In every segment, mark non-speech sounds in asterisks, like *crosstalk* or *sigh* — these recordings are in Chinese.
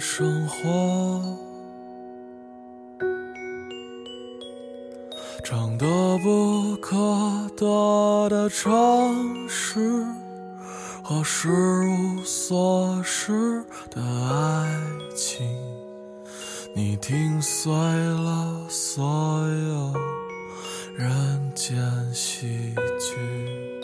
生活，长得不可得的城市和失无所失的爱情，你听碎了所有人间喜剧。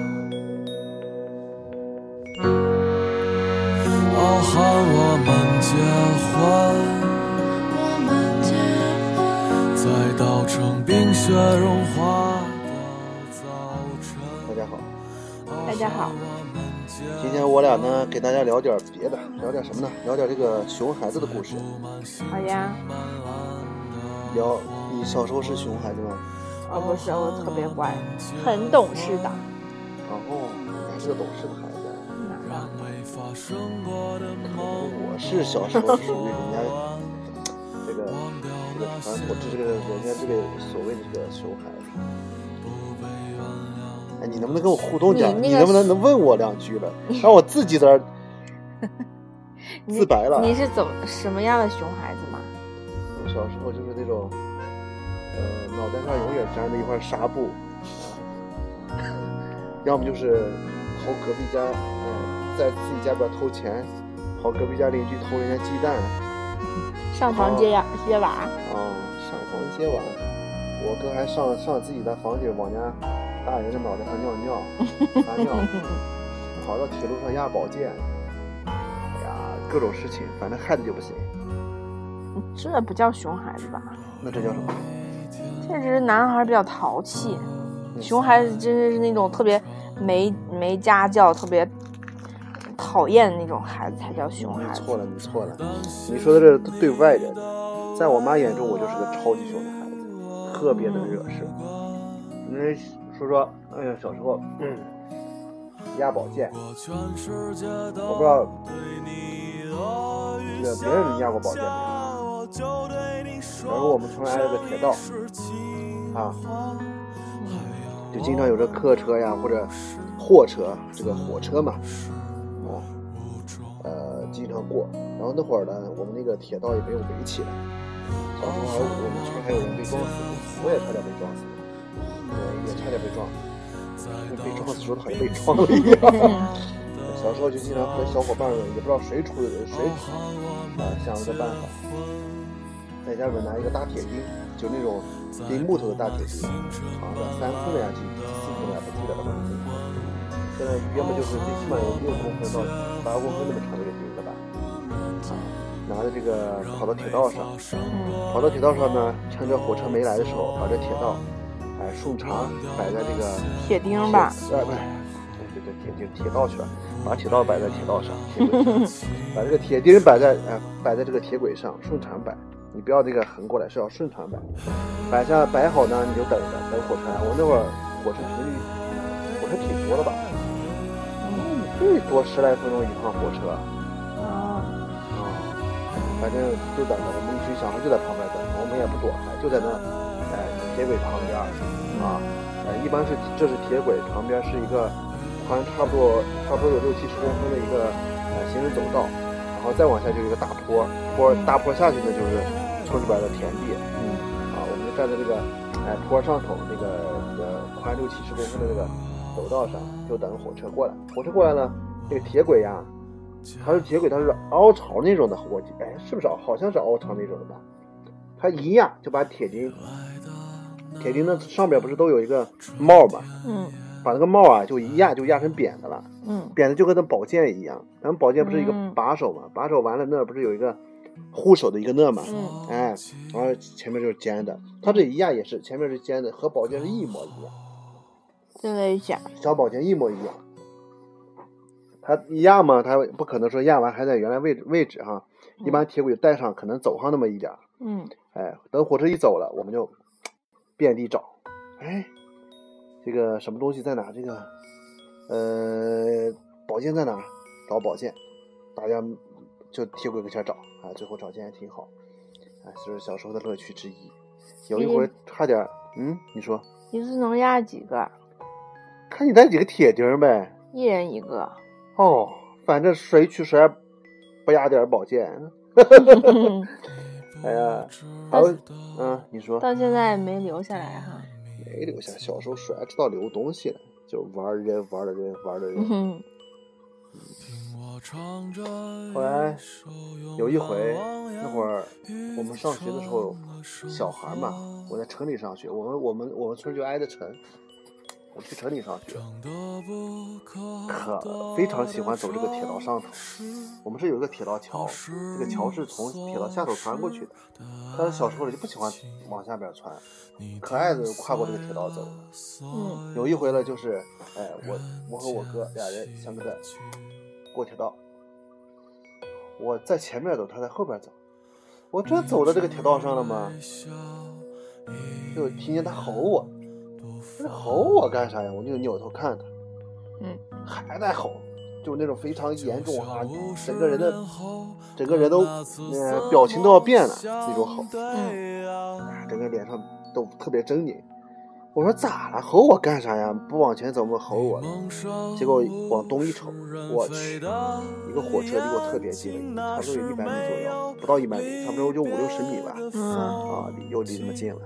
傲寒我们结婚。我们结婚，在稻城冰雪融化的早晨。大家好，大家好，今天我俩呢给大家聊点别的，聊点什么呢？聊点这个熊孩子的故事。好呀。聊你小时候是熊孩子吗？哦，不是，我特别乖，很懂事的。然后你还是个懂事的发生过的梦我是小时候属于人家这个这个传统，这个人家这个所谓的这个熊孩子。哎，你能不能跟我互动点？你那个你能不能能问我两句了？让我自己在这儿自白了你是怎么什么样的熊孩子吗？我小时候就是那种，呃，脑袋上永远粘着一块纱布，要么就是偷隔壁家，呃，在自己家里边偷钱，跑隔壁家邻居偷人家鸡蛋，上房揭呀揭瓦，啊，上房揭瓦。我哥还上上自己的房顶往人家大人的脑袋上尿尿，撒尿，*laughs* 跑到铁路上压宝剑，哎呀，各种事情，反正害的就不行。这不叫熊孩子吧？那这叫什么？确实是男孩比较淘气，熊孩子真的是那种特别没没家教、特别讨厌的那种孩子才叫熊孩子。你错了，你错了，你说的这是对外人，在我妈眼中，我就是个超级熊的孩子，特别的惹事。你说说，哎呀，小时候，嗯，压宝剑，我不知道这个别人压过宝剑没有？然后我们村挨着个铁道，啊，就经常有这客车呀或者货车，这个火车嘛，经常过。然后那会儿呢，我们那个铁道也没有围起来，小时候还我们村还有人被撞死过，我也差点被撞死，呃，也差点被撞，被撞死说的好像被撞了一样。*laughs* 小时候就经常和小伙伴们，也不知道谁出的谁啊想了个办法，在家里面拿一个大铁钉，就那种钉木头的大铁钉，长的三寸的呀，几四寸的呀，不记得了，反正现在要么就是最起码有六公分到八公分那么长的一个钉拿着这个跑到铁道上，跑到铁道上呢，趁着火车没来的时候，把这铁道哎顺长摆在这个铁钉吧，哎不是，对对对，铁钉铁道去了，把铁道摆在铁道上，铁轨把这个铁钉摆在哎摆在这个铁轨上，顺长摆，你不要这个横过来，是要顺长摆，摆下摆好呢，你就等着等火车来。我那会儿火车频率火车挺多的吧，最多十来分钟一趟火车。反正就在那，我们一群小孩就在旁边等，我们也不躲开，就在那，哎，铁轨旁边啊，呃，一般是这是铁轨旁边是一个宽差不多差不多有六七十公分的一个呃行人走道，然后再往下就是一个大坡，坡大坡下去呢就是村里边的田地，嗯，啊，我们就站在这个哎坡上头那个呃宽六七十公分的这个走道上，就等火车过来。火车过来呢，这个铁轨呀，它是铁轨，它是凹槽那种的，我记哎是不是凹？好像是凹槽那种的吧？它一压就把铁钉，铁钉的上边不是都有一个帽吗？嗯，把那个帽啊就一压就压成扁的了，嗯扁的就跟那宝剑一样。咱们宝剑不是一个嗯把手嘛，把手完了那儿不是有一个护手的一个那嘛，嗯哎，然后前面就是尖的，它这一压也是前面是尖的，和宝剑是一模一样，真的假。小宝剑一模一样。它一压嘛，它不可能说压完还在原来位置位置哈，一般铁轨带上可能走上那么一点儿，嗯哎，等火车一走了，我们就遍地找，哎，这个什么东西在哪？这个呃，宝剑在哪？找宝剑，大家就铁轨跟前找啊，最后找见还挺好，哎，就是小时候的乐趣之一。有一回差点，嗯，你说，一次能压几个？看你带几个铁钉呗。一人一个。哦，反正谁去谁不压点儿宝剑。*laughs* 哎呀，还有，嗯，你说。到现在没留下来哈。没留下。小时候谁还知道留东西呢？就玩人，玩的人，玩的人。嗯后来有一回，那会儿我们上学的时候，小孩嘛，我在城里上学，我们我们我们村就挨着城，我去城里上学，可非常喜欢走这个铁道上头。我们是有一个铁道桥，这个桥是从铁道下头穿过去的。但是小时候就不喜欢往下边穿，可爱的跨过这个铁道走。嗯有一回呢，就是，哎，我我和我哥俩人相个在过铁道，我在前面走，他在后边走。我这走到这个铁道上了嘛，就听见他吼我，这吼我干啥呀？我就扭头看他，嗯还在吼，就那种非常严重啊，整个人的整个人都呃表情都要变了那种吼，嗯啊整个脸上都特别狰狞。我说咋了？吼我干啥呀？不往前走么吼我了？结果往东一瞅，我去，一个火车离我特别近了，差不多有一百米左右，不到一百米，差不多就五六十米吧。嗯啊，离又离那么近了，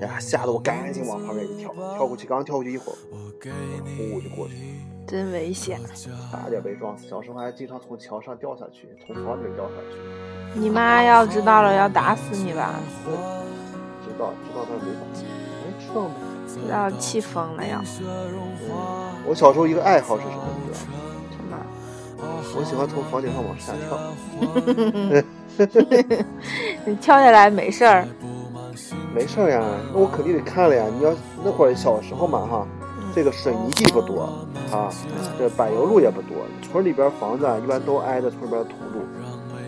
哎呀，吓得我赶紧往旁边一跳，跳过去，刚跳过去一会儿，呼就过去了，真危险。差点被撞死。小时候还经常从桥上掉下去，从房顶掉下去。你妈要知道了要打死你吧？知道知道，但是没打。哎，知道吗？知道气疯了要我小时候一个爱好是什么？你知道吗？什么？我喜欢从房顶上往下跳。*laughs* *laughs* 你跳下来没事儿。没事儿呀，那我肯定得看了呀。你要那会儿小时候嘛哈，这个水泥地不多啊，这柏油路也不多，村里边房子啊一般都挨着村边土路。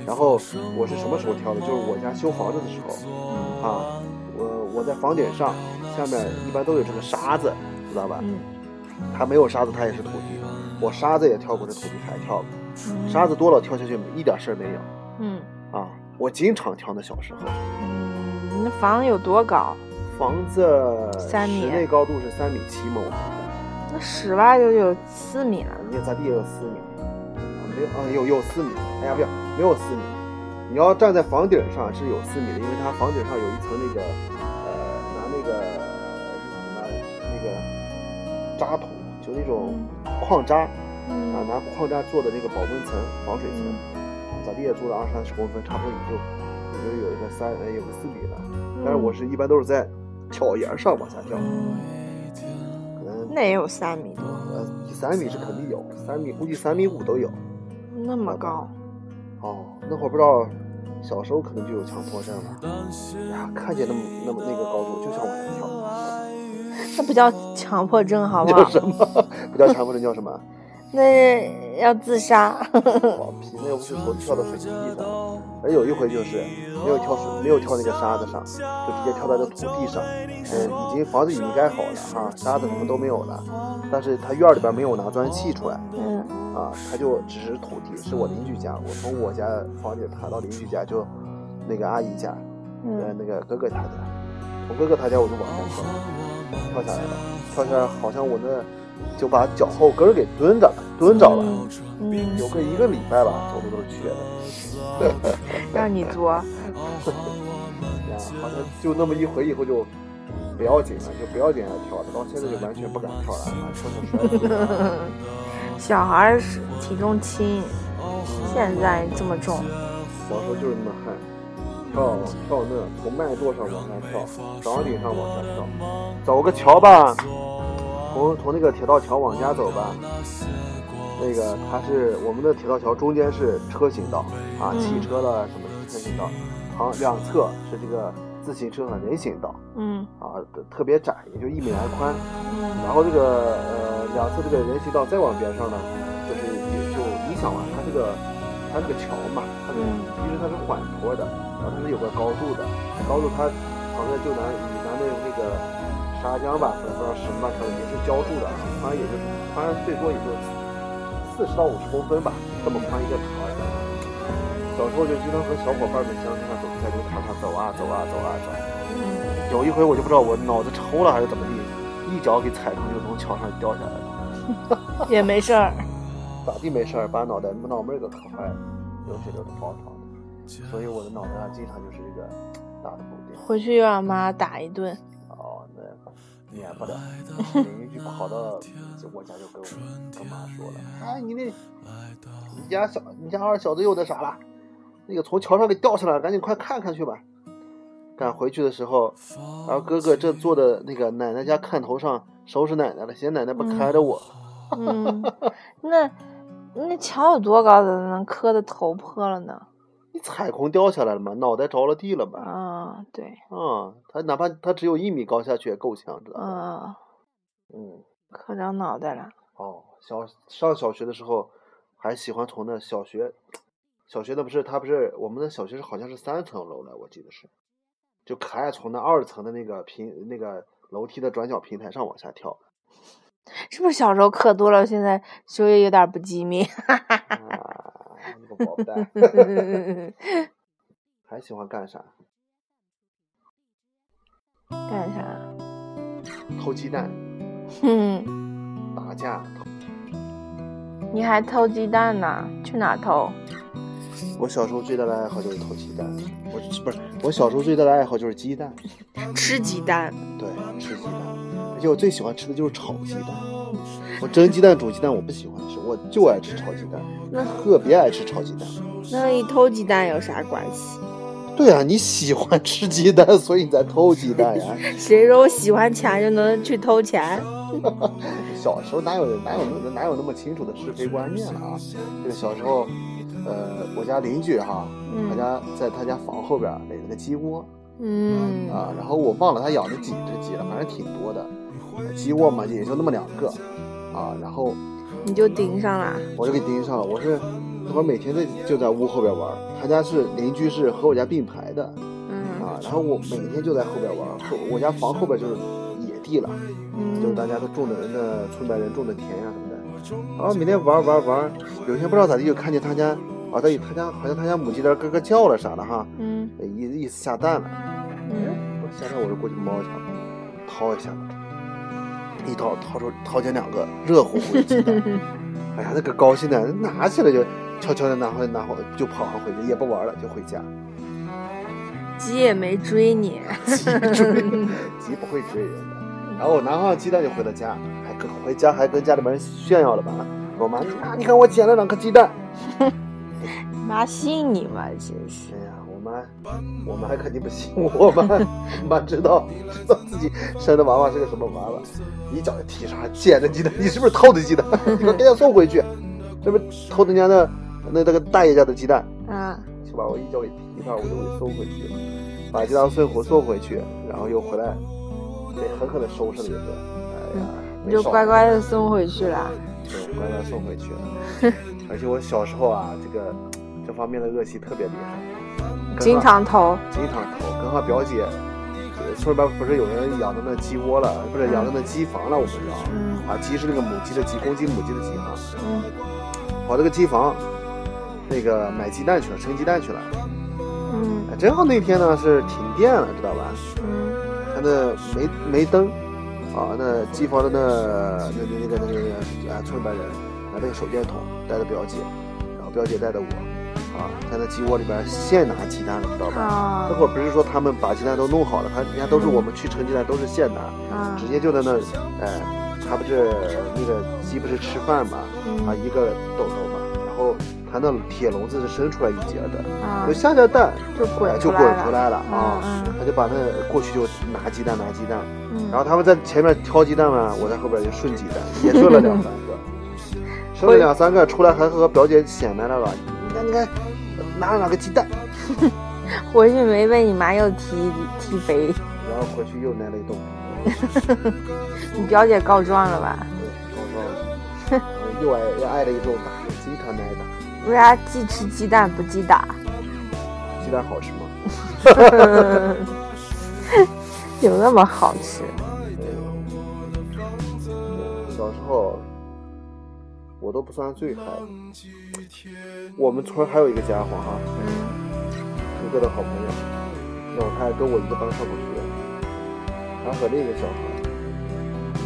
然后我是什么时候跳的？就是我家修房子的时候啊，我我在房顶上，下面一般都有这个沙子，知道吧？嗯它没有沙子，它也是土地。我沙子也跳过，这土地还跳过。沙子多了跳下去一点事儿没有嗯啊。我经常跳那小时候。嗯，你那房子有多高？房子三米室内高度是三米七嘛，我。那室外就有四米了。你咱地也有四米，啊没有啊有有四米，哎呀不要没有四米，你要站在房顶上是有四米的，因为它房顶上有一层那个呃拿那个拿那个渣土，就那种矿渣啊嗯拿矿渣做的那个保温层防水层，咱地也做了二三十公分，差不多也就也就有一个三呃有个四米了，但是我是一般都是在跳沿上往下跳，可能那也有三米多，呃，三米是肯定有，三米估计三米五都有。那么高。哦，那会儿不知道，小时候可能就有强迫症了。呀，看见那么那么那个高度就想往下跳，那不叫强迫症，好不好？叫什么？*laughs* 不叫强迫症，叫什么？*laughs* 那要自杀。黄皮，那又不是头跳到水泥地上。而有一回就是没有跳水，没有跳那个沙子上，就直接跳到这土地上。嗯，已经房子已经盖好了哈，沙子什么都没有了，但是他院里边没有拿砖砌出来。嗯啊，他就只是土地，是我邻居家，我从我家房顶爬到邻居家，就那个阿姨家，呃，嗯那个哥哥他家，从哥哥他家我就往上跳，跳下来了，跳下来好像我那就把脚后跟给蹲着了，蹲着了，嗯，有个一个礼拜吧，走路都是瘸的，*laughs* 让你做。呀，*laughs* 好像就那么一回以后就不要紧了，就不要紧了跳了，到现在就完全不敢跳了。*laughs* 小孩儿是体重轻，现在这么重。小时候就是那么悍，跳跳那从麦垛上往下跳，房顶上往下跳，走个桥吧，从从那个铁道桥往家走吧，那个它是我们的铁道桥中间是车行道啊，嗯。汽车了什么车行道，旁两侧是这个自行车和人行道嗯。啊，特别窄，也就一米来宽。嗯。然后这个呃两侧这个人行道再往边上呢，就是也就你想嘛，它这个它这个桥嘛，它是嗯。其实它是缓坡的，然后它是有个高度的，高度它旁边就拿以咱的那个沙浆吧，不知道什么吧，可能也是浇筑的，宽也就是宽最多也就四十到五十公分吧，这么宽一个塔儿。小时候就经常和小伙伴们相互走在这个塔上走啊走啊走啊走。嗯，有一回我就不知道我脑子抽了还是怎么地，一脚给踩成就从桥上掉下来了，*laughs* 也没事儿。咋地没事儿，把脑袋脑门儿给磕坏了，流血流的包场的，所以我的脑袋上经常就是这个大的补丁。回去又让妈打一顿。哦，那免不了，邻居跑到我家就跟我跟妈说了，哎，你那你家小你家二小子又那啥了，那个从桥上给掉下来了，赶紧快看看去吧。赶回去的时候，然后哥哥正坐在那个奶奶家炕头上收拾奶奶了，嫌奶奶不开着我。嗯，*laughs* 那那桥有多高才能磕的头破了呢？你踩空掉下来了嘛，脑袋着了地了嘛。啊，对，啊，他哪怕他只有一米高下去也够呛，知道吧？嗯，嗯，磕着脑袋了。哦，小上小学的时候，还喜欢从那小学，小学的不是他不是我们的小学是好像是三层楼了，我记得是，就可爱从那二层的那个平那个楼梯的转角平台上往下跳。是不是小时候磕多了，现在就业有点不机敏？*laughs* 啊，*laughs* 那个宝贝蛋，还喜欢干啥？干啥？偷鸡蛋、哼，打架。你还偷鸡蛋呢？去哪偷？我小时候最大的爱好就是偷鸡蛋，我不是我小时候最大的爱好就是鸡蛋。吃鸡蛋。对，吃鸡蛋，而且我最喜欢吃的就是炒鸡蛋。我蒸鸡蛋、煮鸡蛋我不喜欢吃，我就爱吃炒鸡蛋，那特别爱吃炒鸡蛋。那与偷鸡蛋有啥关系？对啊，你喜欢吃鸡蛋，所以你才偷鸡蛋呀。*laughs* 谁说我喜欢钱就能去偷钱？*laughs* 小时候哪有哪有哪有那么清楚的是非观念了啊？这个小时候，呃，我家邻居哈，他嗯家在他家房后边垒了个鸡窝嗯啊，然后我忘了他养了几只鸡了，反正挺多的。鸡窝嘛，也就那么两个啊，然后你就盯上了。我就给盯上了。我是那会儿每天在就在屋后边玩，他家是邻居是和我家并排的嗯。啊，然后我每天就在后边玩，后我家房后边就是野地了，就是嗯大家都种的人的村里人种的田呀、什么的，然后每天玩玩玩，有一天不知道咋地就看见他家啊，他他家好像他家母鸡在那咯咯叫了啥的哈，嗯。意意思下蛋了，嗯。我下蛋我就过去摸一下，掏一下，一掏掏出掏钱两个热乎乎的鸡蛋。*laughs* 哎呀，那个高兴的，拿起来就悄悄的拿回拿回就跑上回去，也不玩了，就回家。鸡也没追你。*laughs* 鸡追，鸡不会追人的。然后我拿上鸡蛋就回了家，还跟回家还跟家里边人炫耀了吧？我妈，啊，你看我捡了两颗鸡蛋。*laughs* 妈信你吗？真是。哎呀，我妈，我妈肯定不信 *laughs* 我妈，我妈知道知道自己生的娃娃是个什么娃娃，一脚就踢上，捡的鸡蛋，你是不是偷的鸡蛋？*laughs* 你给我给他送回去，这不是偷人家的那那个大爷家的鸡蛋？啊，就把我一脚给踢上，我就给送回去了，把鸡蛋送回送回去，然后又回来，被狠狠的收拾了一顿。哎呀，你就乖乖的送回去了。对，乖乖送回去了。*laughs* 而且我小时候啊，这个这方面的恶习特别厉害，跟经上常偷。经常偷，跟上表姐，呃村里边不是有人养的那鸡窝了，不是养的那鸡房了，我们叫嗯啊，鸡是那个母鸡的鸡，公鸡母鸡的鸡哈，嗯跑这个鸡房，那个买鸡蛋去了，生鸡蛋去了。嗯哎正好那天呢是停电了，知道吧？嗯他那没没灯，啊，那鸡房的那那那那个那个那个啊村里边人拿那个手电筒带着表姐，然后表姐带着我，啊，在那鸡窝里边现拿鸡蛋了，知道吧？啊？那会儿不是说他们把鸡蛋都弄好了，他人家都是我们去盛鸡蛋都是现拿，啊。直接就在那，哎，他不是那个鸡不是吃饭嘛，啊嗯一个豆豆嘛，然后他那铁笼子是伸出来一截的，啊就，下下蛋就滚哎就出来滚出来了啊他就把那过去就拿鸡蛋拿鸡蛋，嗯，然后他们在前面挑鸡蛋嘛，我在后边就顺鸡蛋，也顺了两三个，*laughs* 顺了两三个出来还和表姐显摆了了，你看你看，拿了哪个鸡蛋，回去没被你妈又踢踢飞，然后回去又挨了一顿，*laughs* 你表姐告状了吧？对，高烧，又挨又挨了一顿打，经常挨打。为啥既吃鸡蛋不鸡打？鸡蛋好吃吗？*laughs* 有那么好吃？小时候我都不算最嗨，我们村还有一个家伙哈，嗯哥哥的好朋友，那会儿他还跟我一个班上过学，他和另一个小孩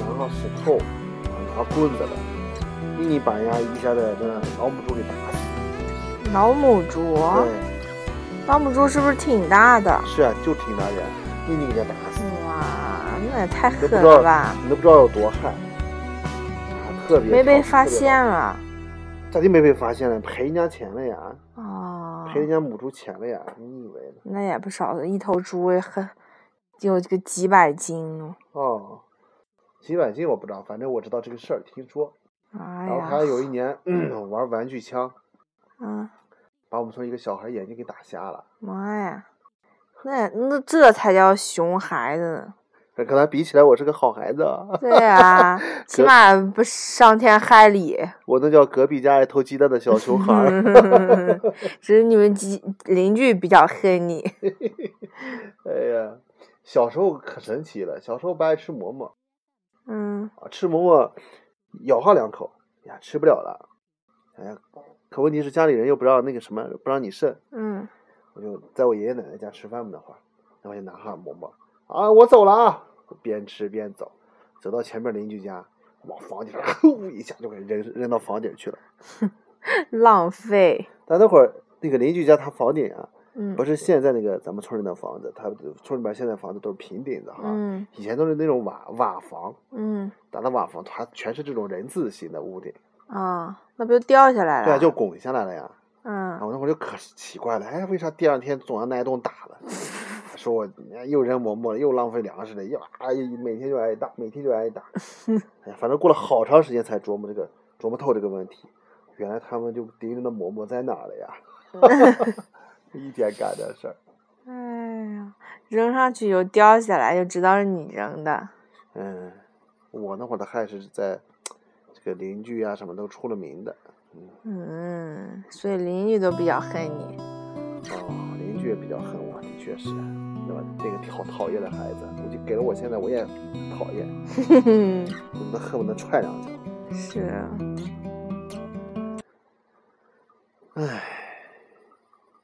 拿上石头，拿棍子了，硬把人家一下子这老母猪给打死。老母猪，对，老母猪是不是挺大的？是啊，就挺大人，硬硬给人家打死。哇，那也太狠你都不知道了吧！你都不知道有多悍，啊，特别没被发现啊咋就没被发现了？赔人家钱了呀，哦，赔人家母猪钱了呀！你以为呢？那也不少，一头猪也很有这个几百斤哦。哦，几百斤我不知道，反正我知道这个事儿，听说。哎然后他，有一年、*clears throat* 玩玩具枪，嗯，把我们村一个小孩眼睛给打瞎了。妈呀，那那这才叫熊孩子呢。跟他比起来，我是个好孩子啊！*laughs* 对啊，起码不伤天害理。我那叫隔壁家爱偷鸡蛋的小熊孩儿。*laughs* 只是你们邻邻居比较恨你。*laughs* 哎呀，小时候可神奇了，小时候不爱吃馍馍嗯啊，吃馍馍咬上两口呀，吃不了了。哎呀，可问题是家里人又不让那个什么，不让你剩。嗯，我就在我爷爷奶奶家吃饭嘛那会儿，然后就拿上馍馍啊，我走了啊，边吃边走，走到前面邻居家，往房顶上呼一下就给扔扔到房顶去了。*laughs* 浪费。但那会儿那个邻居家他房顶啊，嗯不是现在那个咱们村里的房子，他村里边现在房子都是平顶的哈，嗯以前都是那种瓦瓦房，嗯打的瓦房，它全是这种人字形的屋顶，啊，那不就掉下来了？对啊，就拱下来了呀。然嗯后那会儿就可奇怪了，哎，为啥第二天总要挨顿打了？*laughs* 说我又扔馍馍了，又浪费粮食了，又啊每天就挨打，每天就挨打。*laughs* 哎呀，反正过了好长时间才琢磨这个琢磨透这个问题，原来他们就盯着那馍馍在哪了呀？*laughs* 一天干的事儿。哎呀，扔上去又掉下来，就知道是你扔的。嗯，我那会儿的害是在这个邻居啊什么都出了名的。嗯，所以邻居都比较恨你。哦，邻居也比较恨我，的确是，对吧？那个讨讨厌的孩子，我就给了我现在我也讨厌，*laughs* 我都恨不得踹两脚。是啊。唉，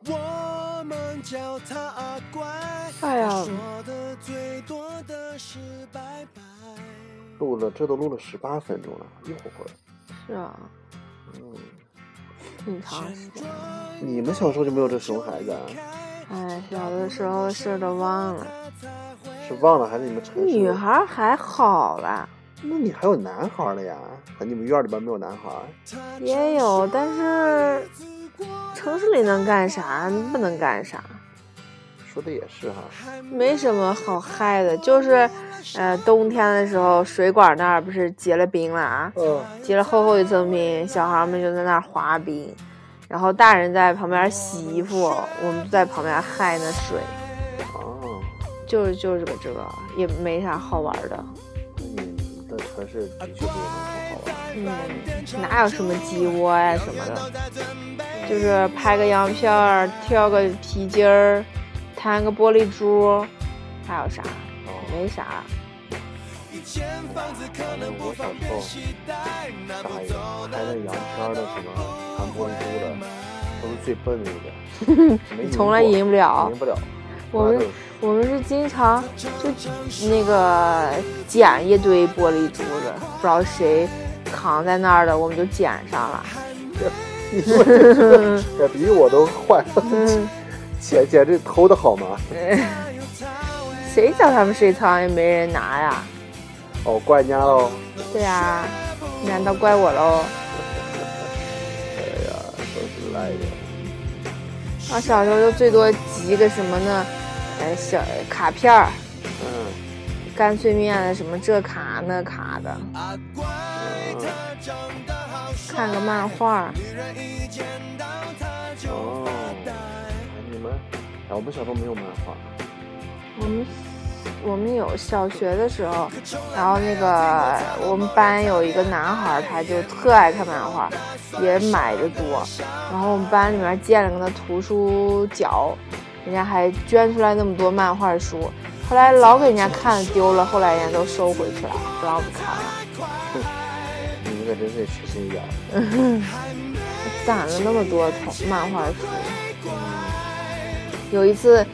我们叫他乖，哎呀说的最多的是拜拜。录了这都录了十八分钟了，一会儿。是啊，嗯，挺长时间。你们小时候就没有这熊孩子啊？哎，小的时候的事儿都忘了。是忘了还是你们城市？女孩儿还好啦，那你还有男孩了呀？那你们院里边没有男孩？也有，但是城市里能干啥？不能干啥，说的也是哈。没什么好嗨的。就是，呃，冬天的时候，水管那儿不是结了冰了啊？嗯，结了厚厚一层冰，小孩们就在那儿滑冰，然后大人在旁边洗衣服，我们在旁边嗨那水，哦，就是就是个这个，也没啥好玩的。那你的城市的确没有那么好玩。嗯，哪有什么鸡窝呀、什么的，就是拍个洋片儿，跳个皮筋儿，弹个玻璃珠，还有啥？没啥。反正我小时候傻爷，拍那洋片儿的什么弹玻璃珠的，都是最笨的一个，*laughs* 你从来赢不了赢不了。我们我们是经常就那个捡一堆玻璃珠子，不知道谁扛在那儿的，我们就捡上了。你说这这比我都坏，嗯，简简直偷的好吗？*laughs* 谁叫他们睡床也没人拿呀？哦，怪人家喽。对啊、难道怪我喽？哎呀，都是我小时候就最多集个什么呢？呃，小卡片儿，嗯干脆面的什么这卡那卡的，嗯看个漫画。哦，你们，哎，我们小时候没有漫画。我们我们有小学的时候，然后那个我们班有一个男孩，他就特爱看漫画，也买的多。然后我们班里面建了个那图书角，人家还捐出来那么多漫画书。后来老给人家看丢了，后来人家都收回去了，不让我们看了。你们可真是缺心眼儿。*laughs* 攒了那么多童漫画书。有一次，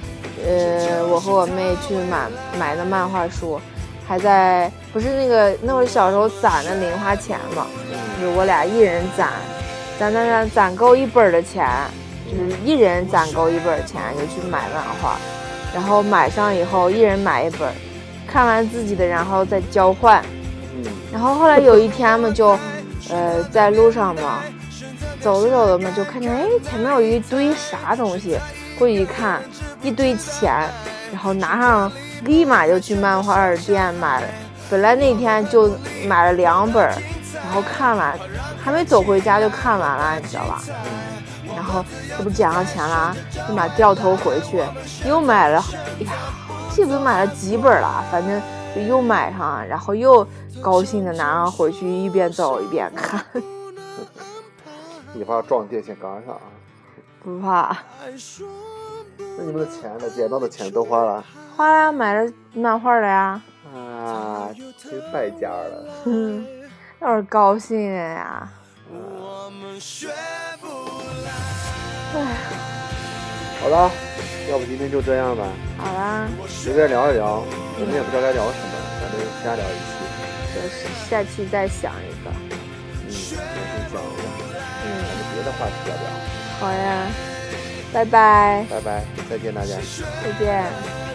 呃，我和我妹去买买的漫画书，还在不是那个那会儿小时候攒的零花钱嘛，就是我俩一人攒，攒攒攒攒够一本的钱，就是一人攒够一本钱就去买漫画，然后买上以后一人买一本，看完自己的然后再交换，嗯。然后后来有一天嘛，就，呃，在路上嘛，走着走着嘛，就看见哎，前面有一堆啥东西，过去一看，一堆钱，然后拿上，立马就去漫画店买了。本来那天就买了两本，然后看完，还没走回家就看完了，你知道吧？然后这不捡上钱了，立马掉头回去，又买了，哎呀，记不买了几本了，反正就又买上，然后又高兴的拿上回去，一边走一边看，以后要撞电线杆上啊。不怕。那你们的钱呢？捡到的钱都花了？花了买了漫画了呀，啊，真败家了。哼，要是高兴的呀。唉，好了，要不今天就这样吧，好啦，随便聊一聊，我们也不知道该聊什么，反正瞎聊一期。就是下期再想一个。嗯，重新讲一讲，嗯，别的话题聊聊。好呀，拜拜，拜拜，再见大家。再见。